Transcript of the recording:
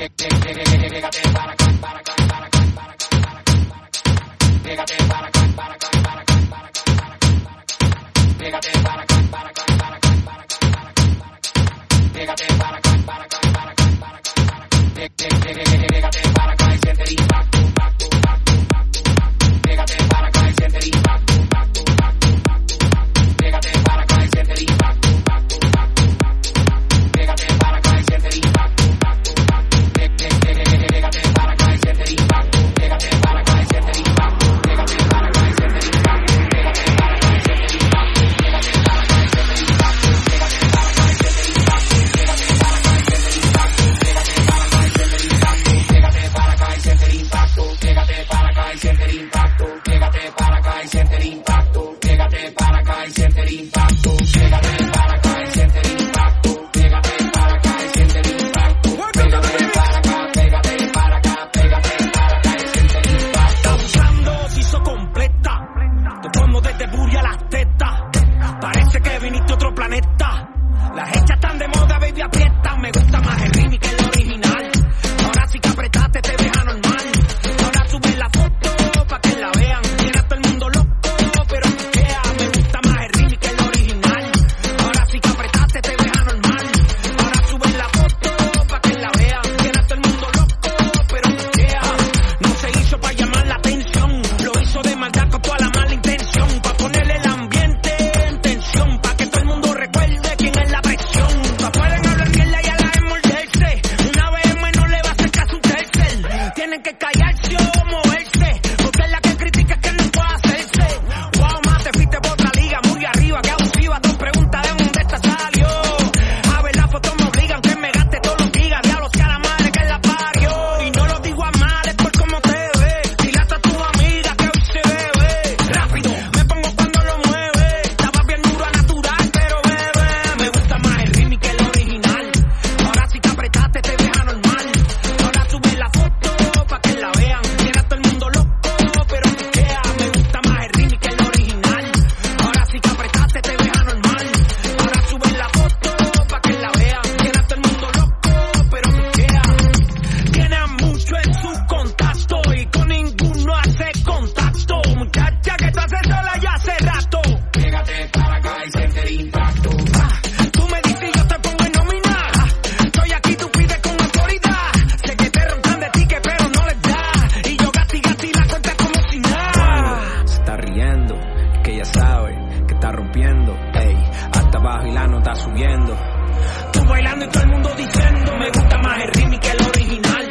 Pégate para acá, para acá. viniste a otro planeta. Las hechas están de moda, baby, aprieta. ey, hasta abajo y la nota subiendo. Tú bailando y todo el mundo diciendo, me gusta más el ritmo que el original.